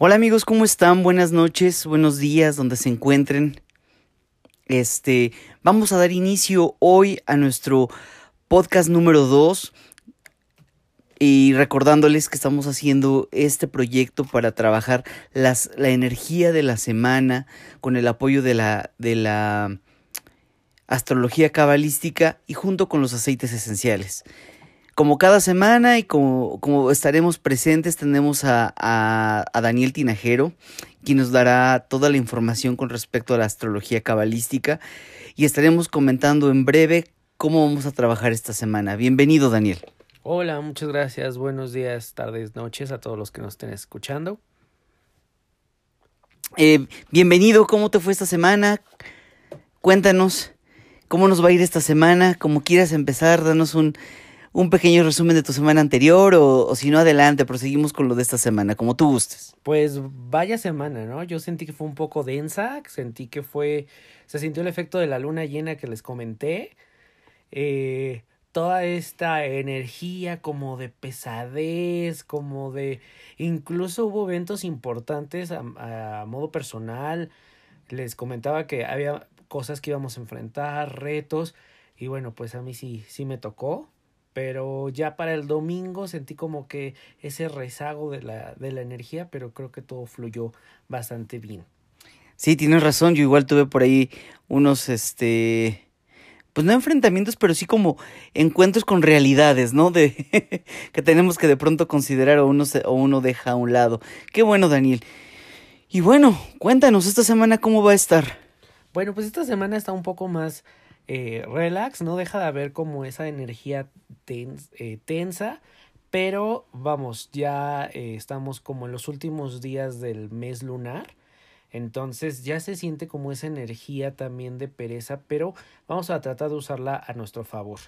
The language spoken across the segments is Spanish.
Hola amigos, ¿cómo están? Buenas noches, buenos días, donde se encuentren. Este, vamos a dar inicio hoy a nuestro podcast número 2 y recordándoles que estamos haciendo este proyecto para trabajar las, la energía de la semana con el apoyo de la, de la astrología cabalística y junto con los aceites esenciales como cada semana y como, como estaremos presentes, tenemos a, a, Daniel Tinajero, quien nos dará toda la información con respecto a la astrología cabalística y estaremos comentando en breve cómo vamos a trabajar esta semana. Bienvenido, Daniel. Hola, muchas gracias. Buenos días, tardes, noches a todos los que nos estén escuchando. Eh, bienvenido, ¿cómo te fue esta semana? Cuéntanos cómo nos va a ir esta semana, como quieras empezar, danos un un pequeño resumen de tu semana anterior o, si no, adelante, proseguimos con lo de esta semana, como tú gustes. Pues vaya semana, ¿no? Yo sentí que fue un poco densa, sentí que fue, se sintió el efecto de la luna llena que les comenté. Eh, toda esta energía como de pesadez, como de... Incluso hubo eventos importantes a, a modo personal. Les comentaba que había cosas que íbamos a enfrentar, retos. Y bueno, pues a mí sí, sí me tocó pero ya para el domingo sentí como que ese rezago de la, de la energía, pero creo que todo fluyó bastante bien. Sí, tienes razón, yo igual tuve por ahí unos, este, pues no enfrentamientos, pero sí como encuentros con realidades, ¿no? De que tenemos que de pronto considerar o uno, o uno deja a un lado. Qué bueno, Daniel. Y bueno, cuéntanos esta semana cómo va a estar. Bueno, pues esta semana está un poco más eh, relax, no deja de haber como esa energía eh, tensa, pero vamos, ya eh, estamos como en los últimos días del mes lunar. Entonces ya se siente como esa energía también de pereza, pero vamos a tratar de usarla a nuestro favor.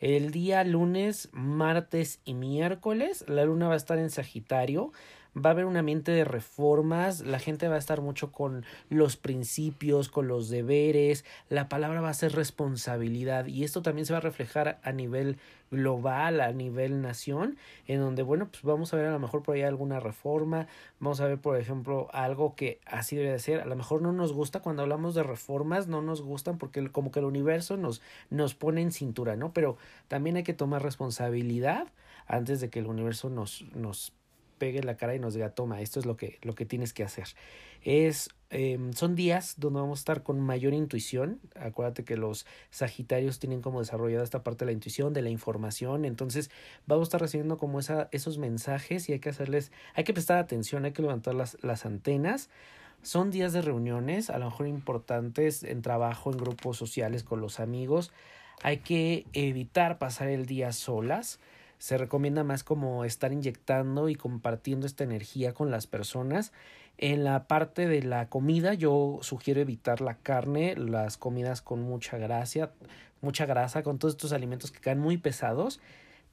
El día lunes, martes y miércoles, la luna va a estar en Sagitario va a haber un ambiente de reformas, la gente va a estar mucho con los principios, con los deberes, la palabra va a ser responsabilidad y esto también se va a reflejar a nivel global, a nivel nación, en donde, bueno, pues vamos a ver a lo mejor por ahí alguna reforma, vamos a ver, por ejemplo, algo que así debe de ser, a lo mejor no nos gusta cuando hablamos de reformas, no nos gustan porque como que el universo nos, nos pone en cintura, ¿no? Pero también hay que tomar responsabilidad antes de que el universo nos, nos pegue la cara y nos diga, toma, esto es lo que, lo que tienes que hacer. Es, em, son días donde vamos a estar con mayor intuición. Acuérdate que los Sagitarios tienen como desarrollada esta parte de la intuición, de la información. Entonces vamos a estar recibiendo como esa, esos mensajes y hay que hacerles, hay que prestar atención, hay que levantar las, las antenas. Son días de reuniones, a lo mejor importantes en trabajo, en grupos sociales con los amigos. Hay que evitar pasar el día solas se recomienda más como estar inyectando y compartiendo esta energía con las personas. En la parte de la comida yo sugiero evitar la carne, las comidas con mucha grasa, mucha grasa, con todos estos alimentos que caen muy pesados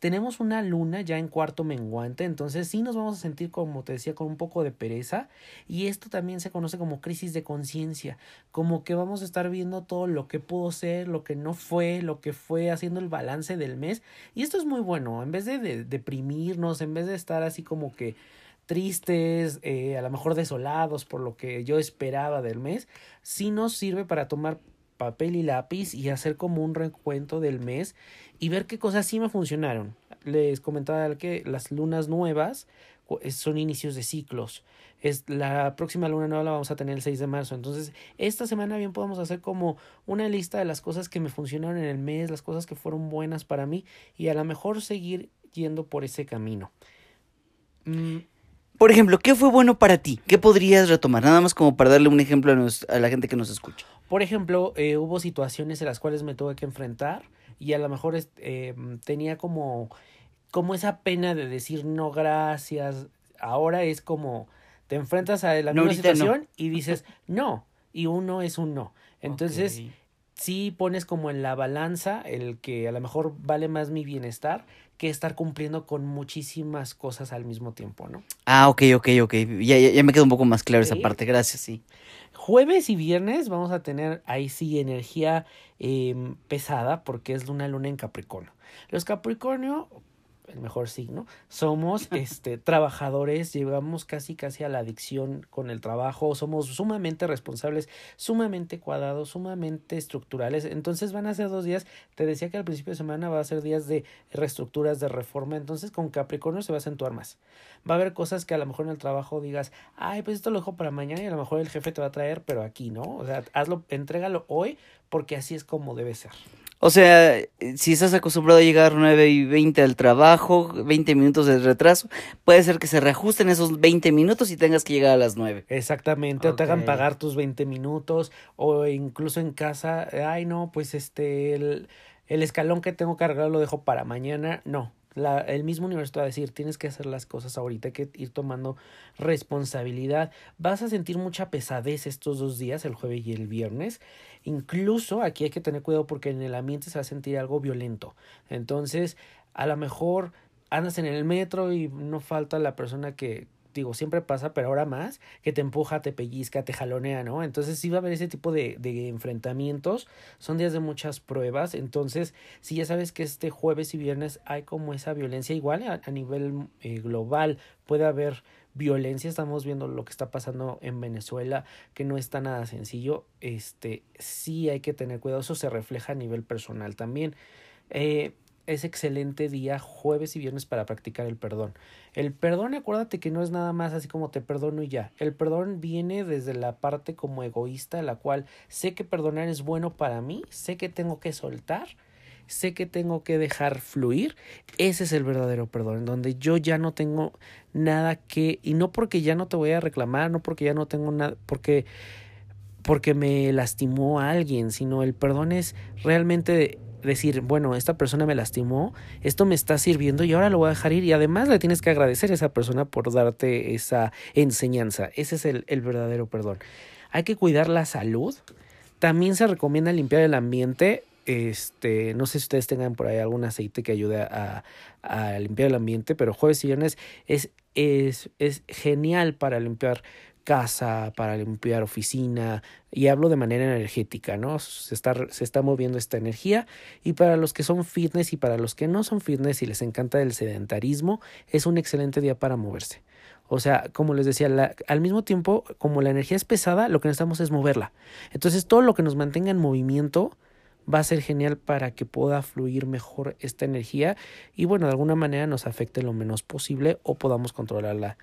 tenemos una luna ya en cuarto menguante, entonces sí nos vamos a sentir, como te decía, con un poco de pereza. Y esto también se conoce como crisis de conciencia, como que vamos a estar viendo todo lo que pudo ser, lo que no fue, lo que fue, haciendo el balance del mes. Y esto es muy bueno, en vez de, deprimirnos, en vez de estar así como que tristes, eh, a lo mejor desolados por lo que yo esperaba del mes, sí nos sirve para tomar papel y lápiz y hacer como un recuento del mes y ver qué cosas sí me funcionaron. Les comentaba que las lunas nuevas son inicios de ciclos. Es la próxima luna nueva la vamos a tener el 6 de marzo. Entonces, esta semana bien podemos hacer como una lista de las cosas que me funcionaron en el mes, las cosas que fueron buenas para mí y a lo mejor seguir yendo por ese camino. Mm, por ejemplo, ¿qué fue bueno para ti? ¿Qué podrías retomar? Nada más como para darle un ejemplo a, la gente que nos escucha. Por ejemplo, eh, hubo situaciones en las cuales me tuve que enfrentar y a lo mejor eh, tenía como, como esa pena de decir no gracias. Ahora es como te enfrentas a la misma situación y dices no y uno es un no. Entonces, sí pones como en la balanza el que a lo mejor vale más mi bienestar que estar cumpliendo con muchísimas cosas al mismo tiempo, ¿no? Ah, ok, ok, ok. Ya, ya, me quedó un poco más claro esa parte, gracias, sí. Jueves y viernes vamos a tener ahí sí energía em, pesada porque es una luna en Capricornio. Los Capricornio el mejor signo, somos este trabajadores, llegamos casi casi a la adicción con el trabajo, somos sumamente responsables, sumamente cuadrados, sumamente estructurales. Entonces van a ser dos días, te decía que al principio de semana va a ser días de reestructuras, de reforma, entonces con Capricornio se va a acentuar más. Va a haber cosas que a lo mejor en el trabajo digas, ay, pues esto lo dejo para mañana y a lo mejor el jefe te va a traer, pero aquí, ¿no? O sea, hazlo, entrégalo hoy porque así es como debe ser. O sea, si estás acostumbrado a llegar 9 y 20 al trabajo, 20 minutos de retraso, puede ser que se reajusten esos 20 minutos y tengas que llegar a las 9. Exactamente, o te hagan pagar tus 20 minutos, o incluso en casa, ay no, pues este, el, el escalón que tengo cargado lo dejo para mañana. No, la, el mismo universo va a decir, tienes que hacer las cosas ahorita, hay que ir tomando responsabilidad. Vas a sentir mucha pesadez estos dos días, el jueves y el viernes. Incluso aquí hay que tener cuidado porque en el ambiente se va a sentir algo violento. Entonces, a lo mejor andas en el metro y no falta la persona que, digo, siempre pasa, pero ahora más, que te empuja, te pellizca, te jalonea, ¿no? Entonces sí va a haber ese tipo de, de enfrentamientos, son días de muchas pruebas, entonces si ya sabes que este jueves y viernes hay como esa violencia igual a, nivel eh, global, puede haber violencia, estamos viendo lo que está pasando en Venezuela, que no está nada sencillo, este, sí hay que tener cuidado, eso se refleja a nivel personal también. Eh, es excelente día jueves y viernes para practicar el perdón. El perdón, acuérdate que no es nada más así como te perdono y ya. El perdón viene desde la parte como egoísta, la cual sé que perdonar es bueno para mí, sé que tengo que soltar, sé que tengo que dejar fluir. Ese es el verdadero perdón, en donde yo ya no tengo nada que, y no porque ya no te voy a reclamar, no porque ya no tengo nada, porque porque me lastimó a alguien, sino el perdón es realmente decir, bueno, esta persona me lastimó, esto me está sirviendo y ahora lo voy a dejar ir y además le tienes que agradecer a esa persona por darte esa enseñanza. Ese es el, el verdadero perdón. Hay que cuidar la salud. También se recomienda limpiar el ambiente. Este, no sé si ustedes tengan por ahí algún aceite que ayude a, a limpiar el ambiente, pero jueves y viernes es, es, es genial para limpiar casa, para limpiar oficina, y hablo de manera energética, ¿no? Se está, se está moviendo esta energía y para los que son fitness y para los que no son fitness y les encanta el sedentarismo, es un excelente día para moverse. O sea, como les decía, al mismo tiempo, como la energía es pesada, lo que necesitamos es moverla. Entonces, todo lo que nos mantenga en movimiento va a ser genial para que pueda fluir mejor esta energía y, bueno, de alguna manera nos afecte lo menos posible o podamos controlarla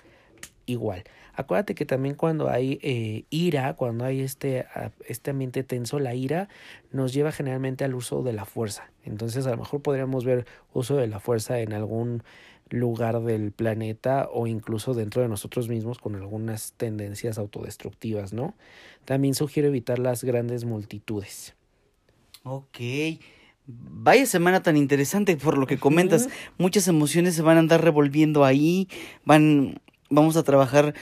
igual. Acuérdate que también cuando hay eh, ira, cuando hay este, este ambiente tenso, la ira nos lleva generalmente al uso de la fuerza. Entonces a lo mejor podríamos ver uso de la fuerza en algún lugar del planeta o incluso dentro de nosotros mismos con algunas tendencias autodestructivas, ¿no? También sugiero evitar las grandes multitudes. Ok. Vaya semana tan interesante por lo que comentas. Muchas emociones se van a andar revolviendo ahí. Van, vamos a trabajar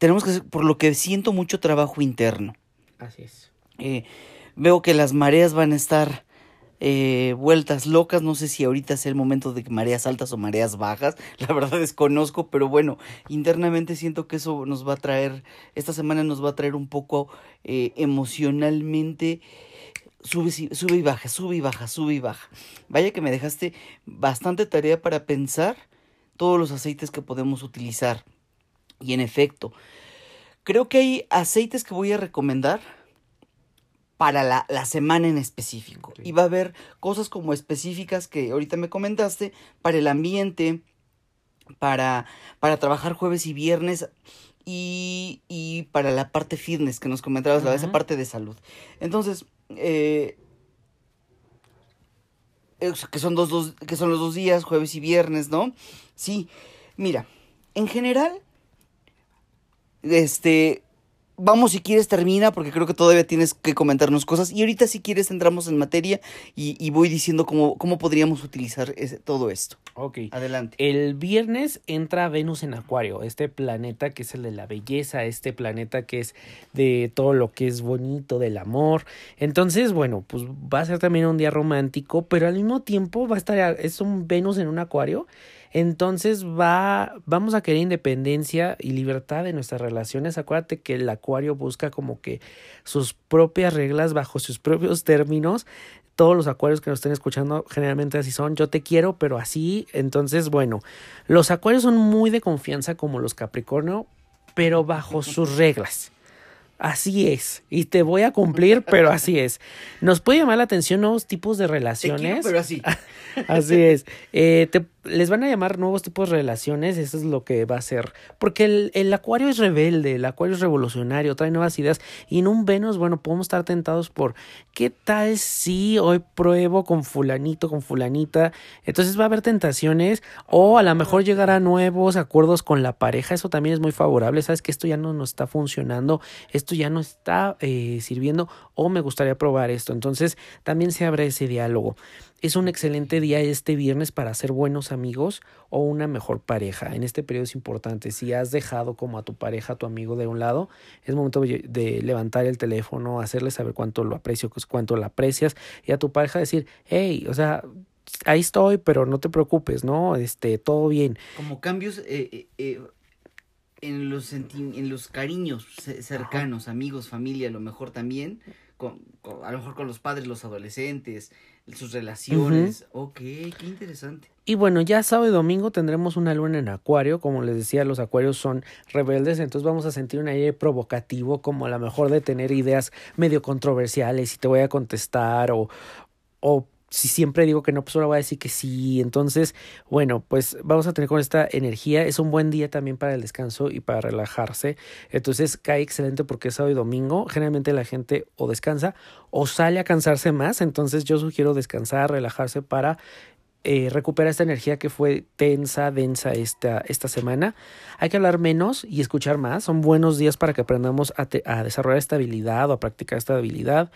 tenemos que hacer, por lo que siento, mucho trabajo interno. Así es. Eh, veo que las mareas van a estar eh, vueltas locas. No sé si ahorita es el momento de mareas altas o mareas bajas. La verdad desconozco, pero bueno, internamente siento que eso nos va a traer, esta semana nos va a traer un poco eh, emocionalmente. Sube, sube y baja, sube y baja, sube y baja. Vaya que me dejaste bastante tarea para pensar todos los aceites que podemos utilizar. Y en efecto, creo que hay aceites que voy a recomendar para la, la semana en específico. Y va a haber cosas como específicas que ahorita me comentaste para el ambiente, para, para trabajar jueves y viernes y, y para la parte fitness que nos comentabas, la esa parte de salud. Entonces, eh, que son, dos, dos, que son los dos días, jueves y viernes, ¿no? Sí, mira, en general este, vamos si quieres termina porque creo que todavía tienes que comentarnos cosas y ahorita si quieres entramos en materia y, voy diciendo cómo, cómo podríamos utilizar todo esto. Ok. Adelante. El viernes entra Venus en Acuario, este planeta que es el de la belleza, este planeta que es de todo lo que es bonito, del amor. Entonces, bueno, pues va a ser también un día romántico, pero al mismo tiempo va a estar, es un Venus en un Acuario entonces va, vamos a querer independencia y libertad de nuestras relaciones. Acuérdate que el acuario busca como que sus propias reglas bajo sus propios términos todos los acuarios que nos estén escuchando generalmente así son. Yo te quiero, pero así. Entonces, bueno, los acuarios son muy de confianza como los Capricornio, pero bajo sus reglas. Así es. Y te voy a cumplir, pero así es. Nos puede llamar la atención nuevos tipos de relaciones. pero así. así es. Eh, te, les van a llamar nuevos tipos de relaciones, eso es lo que va a ser. Porque el, el, acuario es rebelde, el acuario es revolucionario, trae nuevas ideas. Y en un Venus, bueno, podemos estar tentados por qué tal si hoy pruebo con fulanito, con fulanita. Entonces va a haber tentaciones o a lo mejor llegará nuevos acuerdos con la pareja. Eso también es muy favorable. Sabes que esto ya no está funcionando, esto ya no está eh, sirviendo o me gustaría probar esto. Entonces también se abre ese diálogo. Es un excelente día este viernes para ser buenos amigos o una mejor pareja. En este periodo es importante. Si has dejado como a tu pareja, a tu amigo de un lado, es momento de levantar el teléfono, hacerle saber cuánto lo aprecio, cuánto lo aprecias y a tu pareja decir, hey, o sea, ahí estoy, pero no te preocupes, ¿no? Este, todo bien. Como cambios eh, eh, eh, en, los en los cariños cercanos, amigos, familia, a lo mejor también, con, a lo mejor con los padres, los adolescentes, sus relaciones. Ok, qué interesante. Y bueno, ya sábado y domingo tendremos una luna en acuario. Como les decía, los acuarios son rebeldes, entonces vamos a sentir un aire provocativo, como a lo mejor de tener ideas medio controversiales y te voy a contestar o, o si siempre digo que no, pues ahora voy a decir que sí. Entonces, bueno, pues vamos a tener con esta energía. Es un buen día también para el descanso y para relajarse. Entonces cae excelente porque es sábado y domingo. Generalmente la gente o descansa o sale a cansarse más. Entonces yo sugiero descansar, relajarse para eh, recuperar esta energía que fue tensa, densa esta, esta semana. Hay que hablar menos y escuchar más. Son buenos días para que aprendamos a, a desarrollar esta habilidad o a practicar esta habilidad.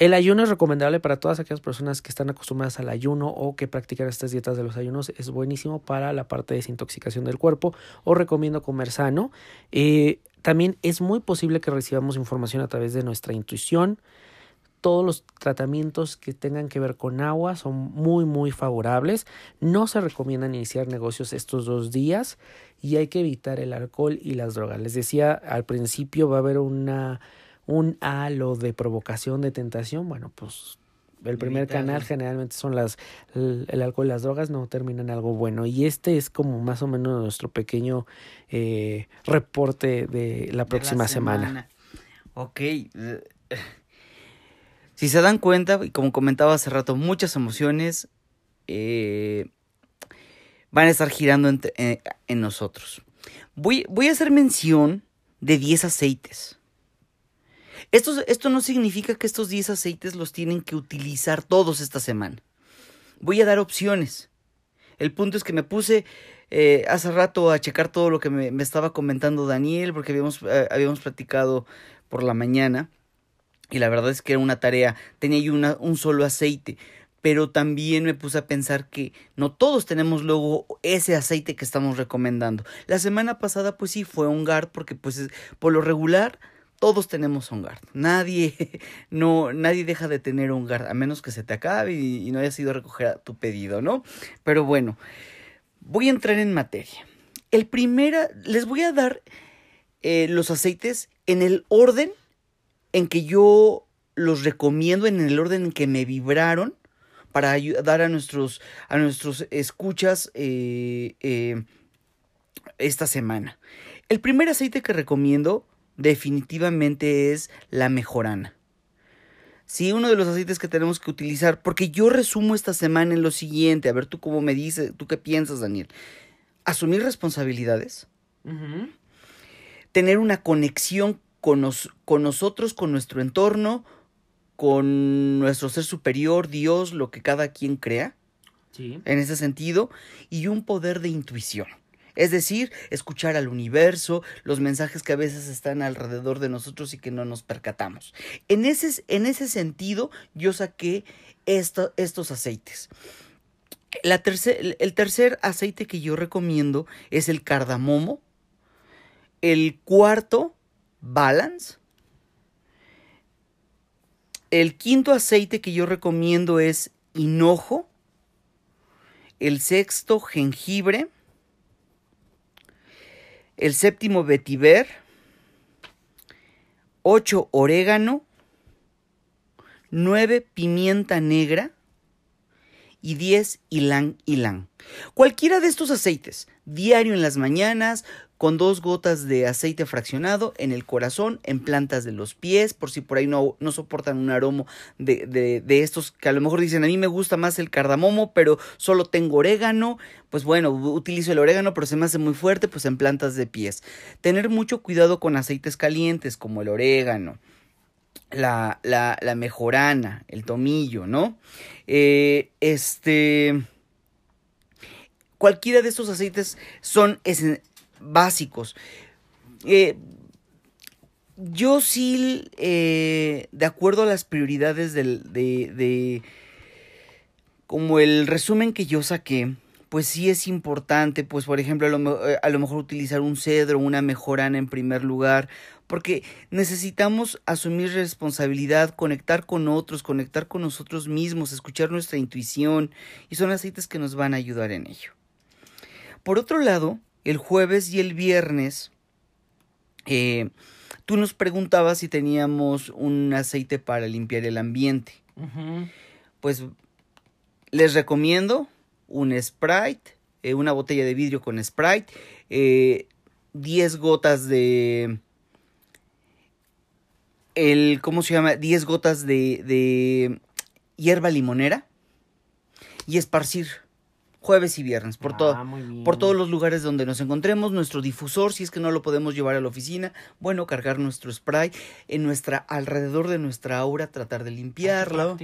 El ayuno es recomendable para todas aquellas personas que están acostumbradas al ayuno o que practican estas dietas de los ayunos. Es buenísimo para la parte de desintoxicación del cuerpo. Os recomiendo comer sano. Eh, también es muy posible que recibamos información a través de nuestra intuición. Todos los tratamientos que tengan que ver con agua son muy muy favorables. No se recomiendan iniciar negocios estos dos días y hay que evitar el alcohol y las drogas. Les decía al principio va a haber una un halo de provocación, de tentación, bueno, pues el primer canal generalmente son las el, alcohol y las drogas no terminan algo bueno y este es como más o menos nuestro pequeño eh, reporte de la próxima semana. Ok. Si se dan cuenta, y como comentaba hace rato, muchas emociones eh, van a estar girando en, eh, en nosotros. Voy, voy a hacer mención de 10 aceites. Esto, esto no significa que estos 10 aceites los tienen que utilizar todos esta semana. Voy a dar opciones. El punto es que me puse eh, hace rato a checar todo lo que me, estaba comentando Daniel, porque habíamos, eh, habíamos platicado por la mañana. Y la verdad es que era una tarea. Tenía yo un solo aceite. Pero también me puse a pensar que no todos tenemos luego ese aceite que estamos recomendando. La semana pasada, pues sí, fue un GARD, porque pues por lo regular todos tenemos un. Nadie, no, nadie deja de tener un a menos que se te acabe y, no hayas ido a recoger tu pedido, ¿no? Pero bueno, voy a entrar en materia. El primero, les voy a dar eh, los aceites en el orden en que yo los recomiendo, en el orden en que me vibraron, para ayudar a nuestros, a nuestros escuchas eh, eh, esta semana. El primer aceite que recomiendo definitivamente es la mejorana. Sí, uno de los aceites que tenemos que utilizar, porque yo resumo esta semana en lo siguiente, a ver tú cómo me dices, tú qué piensas, Daniel. Asumir responsabilidades, tener una conexión con, con nosotros, con nuestro entorno, con nuestro ser superior, Dios, lo que cada quien crea, sí. en ese sentido, y un poder de intuición. Es decir, escuchar al universo, los mensajes que a veces están alrededor de nosotros y que no nos percatamos. En ese, en ese sentido, yo saqué estos aceites. La el tercer aceite que yo recomiendo es el cardamomo. El cuarto, balance. El quinto aceite que yo recomiendo es hinojo. El sexto, jengibre el séptimo vetiver, ocho orégano, 9 pimienta negra y 10 ylang ylang. Cualquiera de estos aceites, diario en las mañanas, con dos gotas de aceite fraccionado en el corazón, en plantas de los pies, por si por ahí no, no soportan un aroma de, de, de, estos que a lo mejor dicen a mí me gusta más el cardamomo, pero solo tengo orégano, pues bueno, utilizo el orégano, pero se me hace muy fuerte, pues en plantas de pies. Tener mucho cuidado con aceites calientes como el orégano. La, la, mejorana, el tomillo, ¿no? Eh, este cualquiera de estos aceites son básicos. Eh, yo sí, eh, de acuerdo a las prioridades del, de, de, como el resumen que yo saqué, pues sí es importante, pues por ejemplo, a lo, a lo mejor utilizar un cedro, una mejorana en primer lugar, porque necesitamos asumir responsabilidad, conectar con otros, conectar con nosotros mismos, escuchar nuestra intuición, y son aceites que nos van a ayudar en ello. Por otro lado, el jueves y el viernes, eh, tú nos preguntabas si teníamos un aceite para limpiar el ambiente. Pues les recomiendo un Sprite, eh, una botella de vidrio con Sprite, 10 eh, gotas de... El, ¿Cómo se llama? 10 gotas de, de hierba limonera y esparcir jueves y viernes, por, todo, ah, por todos los lugares donde nos encontremos, nuestro difusor, si es que no lo podemos llevar a la oficina, bueno, cargar nuestro spray en nuestra, alrededor de nuestra aura, tratar de limpiarlo.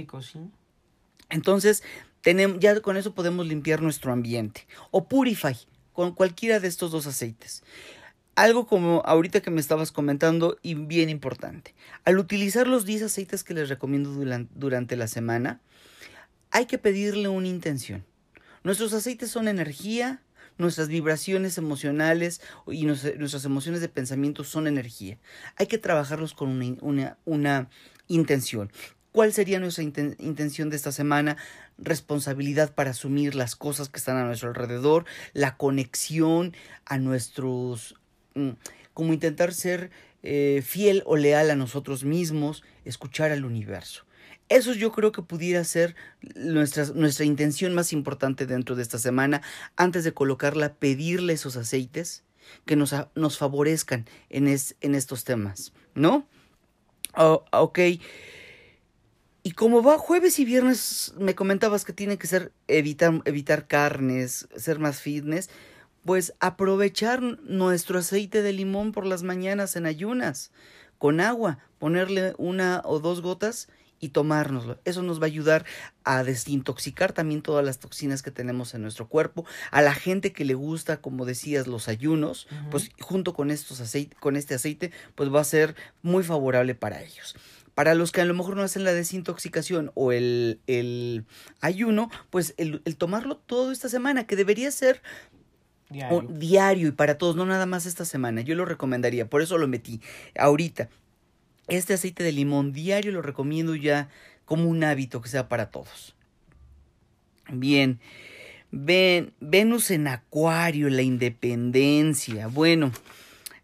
Entonces, tenemos, ya con eso podemos limpiar nuestro ambiente. O Purify, con cualquiera de estos dos aceites. Algo como ahorita que me estabas comentando y bien importante. Al utilizar los 10 aceites que les recomiendo durante la semana, hay que pedirle una intención. Nuestros aceites son energía, nuestras vibraciones emocionales y nuestras emociones de pensamiento son energía. Hay que trabajarlos con una, una, intención. ¿Cuál sería nuestra intención de esta semana? Responsabilidad para asumir las cosas que están a nuestro alrededor, la conexión a nuestros... Mm, como intentar ser eh, fiel o leal a nosotros mismos, escuchar al universo. Eso yo creo que pudiera ser nuestra, nuestra intención más importante dentro de esta semana, antes de colocarla, pedirle esos aceites que nos, nos favorezcan en, en estos temas, ¿no? Oh, ok. Y como va jueves y viernes, me comentabas que tiene que ser evitar, evitar carnes, ser más fitness, pues aprovechar nuestro aceite de limón por las mañanas en ayunas, con agua, ponerle una o dos gotas y tomárnoslo. Eso nos va a ayudar a desintoxicar también todas las toxinas que tenemos en nuestro cuerpo. A la gente que le gusta, como decías, los ayunos, pues junto con estos aceite, con este aceite, pues va a ser muy favorable para ellos. Para los que a lo mejor no hacen la desintoxicación o el, el ayuno, pues el, el tomarlo toda esta semana, que debería ser Diario. y para todos, no nada más esta semana. Yo lo recomendaría, por eso lo metí ahorita. Este aceite de limón diario lo recomiendo ya como un hábito que sea para todos. Bien, Ven, Venus en Acuario, la independencia. Bueno,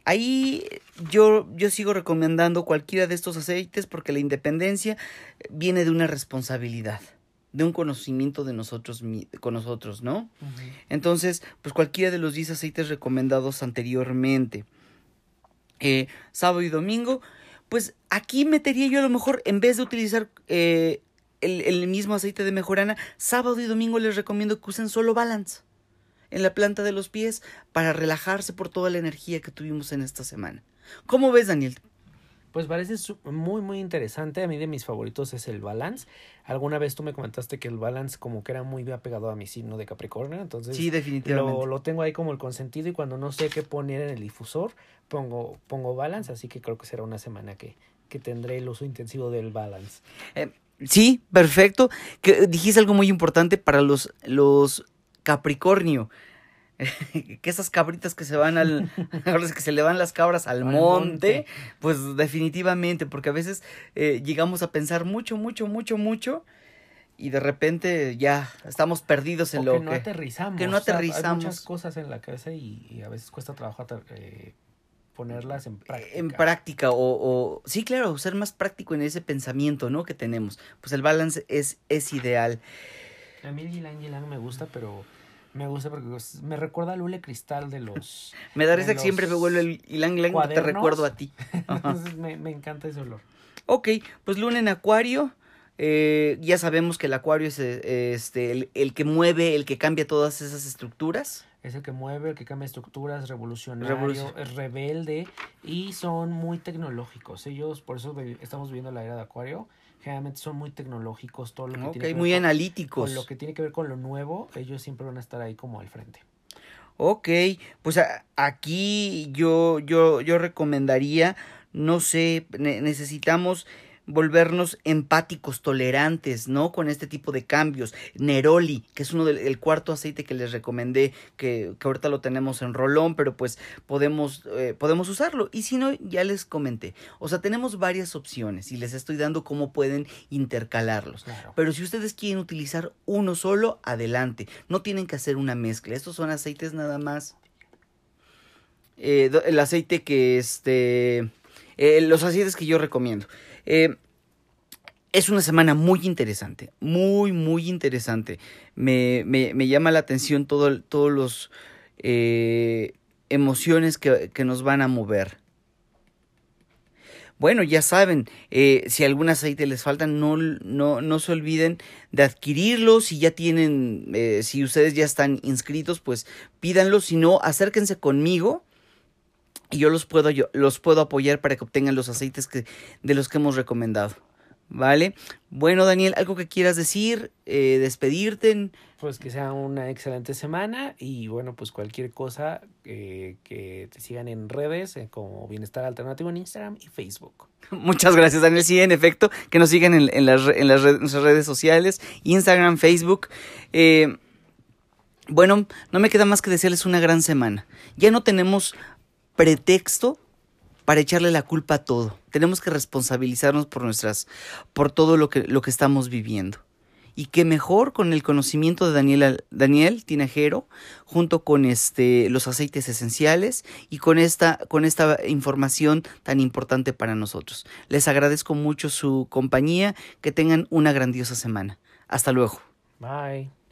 ahí yo, yo sigo recomendando cualquiera de estos aceites porque la independencia viene de una responsabilidad de un conocimiento de nosotros con nosotros, ¿no? Entonces, pues cualquiera de los 10 aceites recomendados anteriormente. Eh, sábado y domingo, pues aquí metería yo a lo mejor, en vez de utilizar eh, el, mismo aceite de mejorana, sábado y domingo les recomiendo que usen solo balance en la planta de los pies para relajarse por toda la energía que tuvimos en esta semana. ¿Cómo ves, Daniel? Pues parece muy, muy interesante. A mí de mis favoritos es el balance. Alguna vez tú me comentaste que el balance como que era muy apegado a mi signo de Capricornio. Entonces sí, definitivamente. Lo, lo tengo ahí como el consentido y cuando no sé qué poner en el difusor, pongo, pongo balance. Así que creo que será una semana que, que tendré el uso intensivo del balance. Eh, sí, perfecto. Que, dijiste algo muy importante para los, los Capricornio. que esas cabritas que se van al, que se le van las cabras al, monte, pues definitivamente, porque a veces eh, llegamos a pensar mucho, mucho, mucho, mucho y de repente ya estamos perdidos en lo que no aterrizamos. Que no aterrizamos. hay muchas cosas en la cabeza y, a veces cuesta trabajo eh, ponerlas en práctica. En práctica, o, o sí, claro, ser más práctico en ese pensamiento, ¿no? Que tenemos. Pues el balance es, es ideal. A mí el ylang ylang me gusta, pero me gusta porque pues, me recuerda al hule cristal de los. me da risa que siempre me vuelve el ylang te recuerdo a ti. Entonces me, me encanta ese olor. Ok, pues luna en acuario. Eh, ya sabemos que el acuario es eh, este, el, el, que mueve, el que cambia todas esas estructuras. Es el que mueve, el que cambia estructuras, revolucionario, Revolucion es rebelde y son muy tecnológicos. Ellos, por eso estamos viviendo la era de acuario, generalmente son muy tecnológicos, todo lo que okay, tiene que muy ver analíticos. Con, con lo que tiene que ver con lo nuevo, ellos siempre van a estar ahí como al frente. Ok, pues a, aquí yo, yo, yo recomendaría, no sé, ne necesitamos volvernos empáticos, tolerantes, ¿no? Con este tipo de cambios. Neroli, que es uno del el cuarto aceite que les recomendé, que, que, ahorita lo tenemos en rolón, pero pues podemos, eh, podemos usarlo. Y si no, ya les comenté. O sea, tenemos varias opciones y les estoy dando cómo pueden intercalarlos. Claro. Pero si ustedes quieren utilizar uno solo, adelante. No tienen que hacer una mezcla. Estos son aceites nada más. Eh, el aceite que este... Eh, los aceites que yo recomiendo. Eh, es una semana muy interesante, muy, muy interesante. Me, me, me llama la atención todo, todos los eh, emociones que, que, nos van a mover. Bueno, ya saben, eh, si algún aceite les falta, no, no, no se olviden de adquirirlo. Si ya tienen, eh, si ustedes ya están inscritos, pues pídanlo. Si no, acérquense conmigo y yo los puedo, yo los puedo apoyar para que obtengan los aceites que, de los que hemos recomendado. ¿Vale? Bueno, Daniel, ¿algo que quieras decir? Eh, ¿Despedirte? Pues que sea una excelente semana y bueno, pues cualquier cosa eh, que te sigan en redes eh, como Bienestar Alternativo en Instagram y Facebook. Muchas gracias, Daniel. Sí, en efecto, que nos sigan en, en, las, en las redes, nuestras redes sociales, Instagram, Facebook. Bueno, no me queda más que desearles una gran semana. Ya no tenemos pretexto para echarle la culpa a todo. Tenemos que responsabilizarnos por nuestras, por todo lo que, lo que estamos viviendo. Y qué mejor con el conocimiento de Daniel, Daniel Tinajero, junto con este, los aceites esenciales y con esta, con esta información tan importante para nosotros. Les agradezco mucho su compañía, que tengan una grandiosa semana. Hasta luego. Bye.